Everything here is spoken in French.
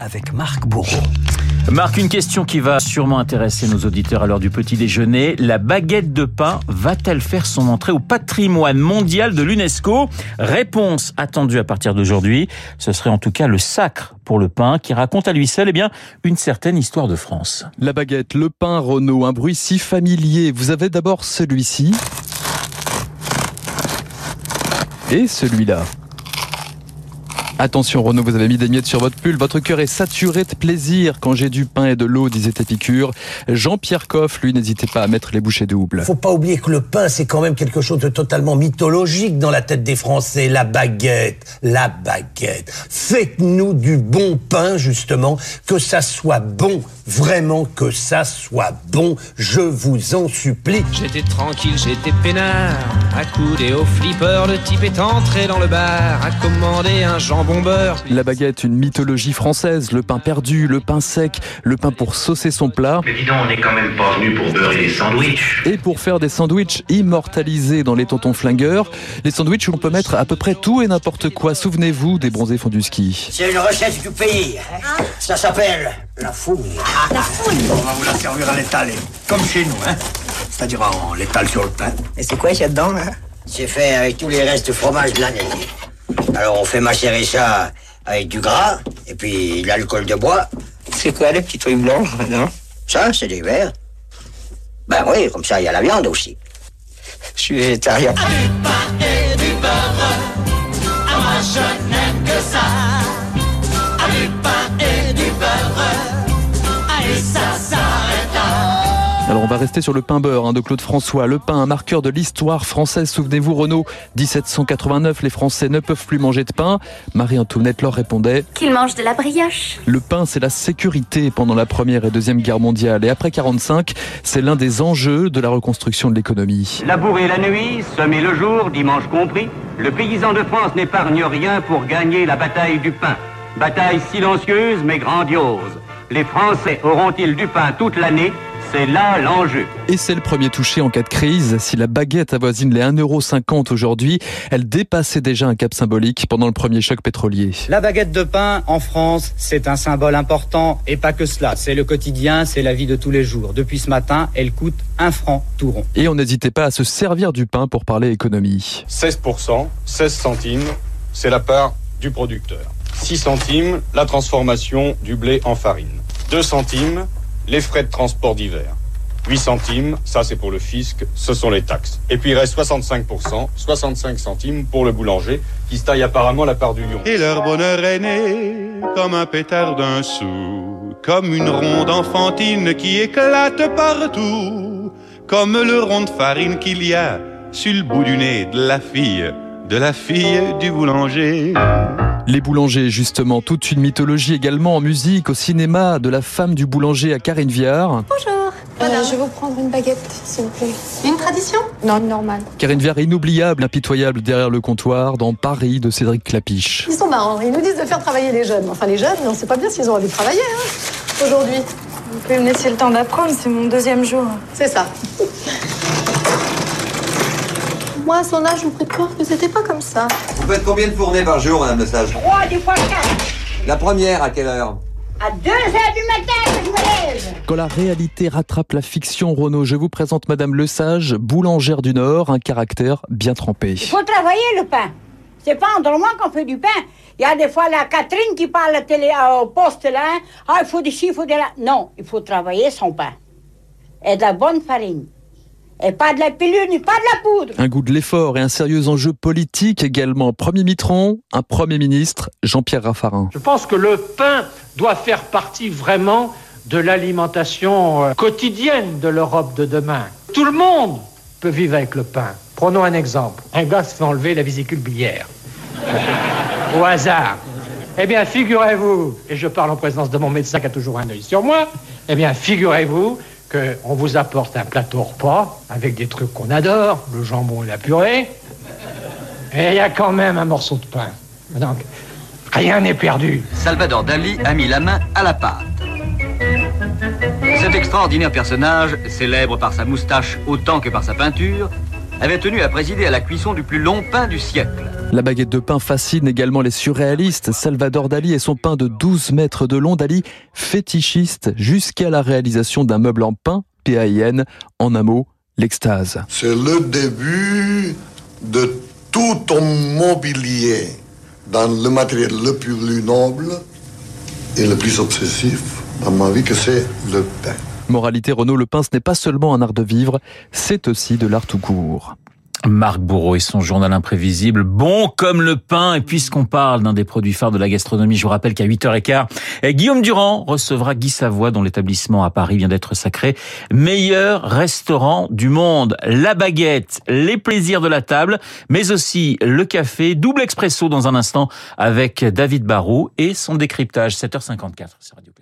avec Marc Bourreau. Marc, une question qui va sûrement intéresser nos auditeurs à l'heure du petit déjeuner. La baguette de pain va-t-elle faire son entrée au patrimoine mondial de l'UNESCO? Réponse attendue à partir d'aujourd'hui. Ce serait en tout cas le sacre pour le pain qui raconte à lui seul eh bien, une certaine histoire de France. La baguette, le pain, Renault, un bruit si familier. Vous avez d'abord celui-ci. Et celui-là. Attention Renaud, vous avez mis des miettes sur votre pull. Votre cœur est saturé de plaisir quand j'ai du pain et de l'eau, disait Épicure. Jean-Pierre Coff, lui, n'hésitait pas à mettre les bouchées doubles. Faut pas oublier que le pain, c'est quand même quelque chose de totalement mythologique dans la tête des Français. La baguette, la baguette. Faites-nous du bon pain, justement, que ça soit bon. Vraiment que ça soit bon, je vous en supplie. J'étais tranquille, j'étais peinard, accoudé au flipper, le type est entré dans le bar, a commandé un jambon beurre. La baguette, une mythologie française, le pain perdu, le pain sec, le pain pour saucer son plat. Mais dis donc, on n'est quand même pas venu pour beurrer des sandwichs. Et pour faire des sandwichs immortalisés dans les tontons flingueurs, les sandwichs où on peut mettre à peu près tout et n'importe quoi. Souvenez-vous des bronzés font du ski. C'est une recette du pays. Ça s'appelle la fouille. La fouille On va vous la servir à l'étal, comme chez nous, hein. C'est-à-dire on l'étale sur le pain. Et c'est quoi qu'il y a dedans, là? C'est fait avec tous les restes de fromage de l'année. Alors on fait macérer ça avec du gras, et puis l'alcool de bois. C'est quoi les petits trucs blancs, non? Ça, c'est des verres. Ben oui, comme ça, il y a la viande aussi. Je suis végétarien. Du pain et du beurre, ah, moi je n'aime que ça. Du pain et du beurre, ah, et ça va rester sur le pain beurre hein, de Claude François. Le pain, un marqueur de l'histoire française. Souvenez-vous, Renaud, 1789, les Français ne peuvent plus manger de pain. Marie-Antoinette leur répondait Qu'ils mangent de la brioche. Le pain, c'est la sécurité pendant la Première et Deuxième Guerre mondiale. Et après 45, c'est l'un des enjeux de la reconstruction de l'économie. Labourer la nuit, semer le jour, dimanche compris, le paysan de France n'épargne rien pour gagner la bataille du pain. Bataille silencieuse mais grandiose. Les Français auront-ils du pain toute l'année? C'est là l'enjeu. Et c'est le premier touché en cas de crise. Si la baguette avoisine les 1,50€ aujourd'hui, elle dépassait déjà un cap symbolique pendant le premier choc pétrolier. La baguette de pain en France, c'est un symbole important et pas que cela. C'est le quotidien, c'est la vie de tous les jours. Depuis ce matin, elle coûte un franc tout rond. Et on n'hésitait pas à se servir du pain pour parler économie. 16%, 16 centimes, c'est la part du producteur. 6 centimes, la transformation du blé en farine. 2 centimes, les frais de transport d'hiver. 8 centimes, ça c'est pour le fisc, ce sont les taxes. Et puis il reste 65%, 65 centimes pour le boulanger, qui se taille apparemment la part du lion. Et leur bonheur est né comme un pétard d'un sou, comme une ronde enfantine qui éclate partout, comme le rond de farine qu'il y a sur le bout du nez de la fille, de la fille du boulanger. Les boulangers, justement, toute une mythologie également en musique, au cinéma, de la femme du boulanger à Karine Viard. Bonjour. Euh, je vais vous prendre une baguette, s'il vous plaît. Une tradition? Non, normale. Karine Viard, inoubliable, impitoyable derrière le comptoir, dans Paris de Cédric Clapiche. Ils sont marrants, ils nous disent de faire travailler les jeunes. Enfin, les jeunes, on sait pas bien s'ils ont envie de travailler, hein, aujourd'hui. Vous pouvez me laisser le temps d'apprendre, c'est mon deuxième jour. C'est ça. Moi, à son âge, je vous prie de croire que c'était pas comme ça. Vous faites combien de fournées par jour, Madame Le Sage Trois, des fois quatre. La première, à quelle heure? À 2 heures du matin que je me lève. Quand la réalité rattrape la fiction, Renaud, je vous présente Madame Le Sage, boulangère du Nord, un caractère bien trempé. Il faut travailler le pain. C'est pas en dormant qu'on fait du pain. Il y a des fois la Catherine qui parle à la télé, au poste là. hein. Ah, il faut des chiffres, il faut de la... Non, il faut travailler son pain. Et de la bonne farine. Et pas de la pilule, ni pas de la poudre. Un goût de l'effort et un sérieux enjeu politique également. Premier mitron, un Premier ministre, Jean-Pierre Raffarin. Je pense que le pain doit faire partie vraiment de l'alimentation euh, quotidienne de l'Europe de demain. Tout le monde peut vivre avec le pain. Prenons un exemple. Un gars se fait enlever la vésicule biliaire. Au hasard. Eh bien, figurez-vous, et je parle en présence de mon médecin qui a toujours un œil sur moi, eh bien, figurez-vous qu'on vous apporte un plateau repas avec des trucs qu'on adore, le jambon et la purée, et il y a quand même un morceau de pain. Donc, rien n'est perdu. Salvador Dali a mis la main à la pâte. Cet extraordinaire personnage, célèbre par sa moustache autant que par sa peinture, avait tenu à présider à la cuisson du plus long pain du siècle. La baguette de pain fascine également les surréalistes. Salvador Dali et son pain de 12 mètres de long, Dali fétichiste jusqu'à la réalisation d'un meuble en pain, PAIN, en un mot, l'extase. C'est le début de tout ton mobilier dans le matériel le plus noble et le plus obsessif dans ma vie que c'est le pain. Moralité Renault, le pain, ce n'est pas seulement un art de vivre, c'est aussi de l'art tout court. Marc Bourreau et son journal imprévisible, bon comme le pain. Et puisqu'on parle d'un des produits phares de la gastronomie, je vous rappelle qu'à 8h15, Guillaume Durand recevra Guy Savoie, dont l'établissement à Paris vient d'être sacré. Meilleur restaurant du monde. La baguette, les plaisirs de la table, mais aussi le café, double expresso dans un instant avec David Barou et son décryptage, 7h54 sur Radio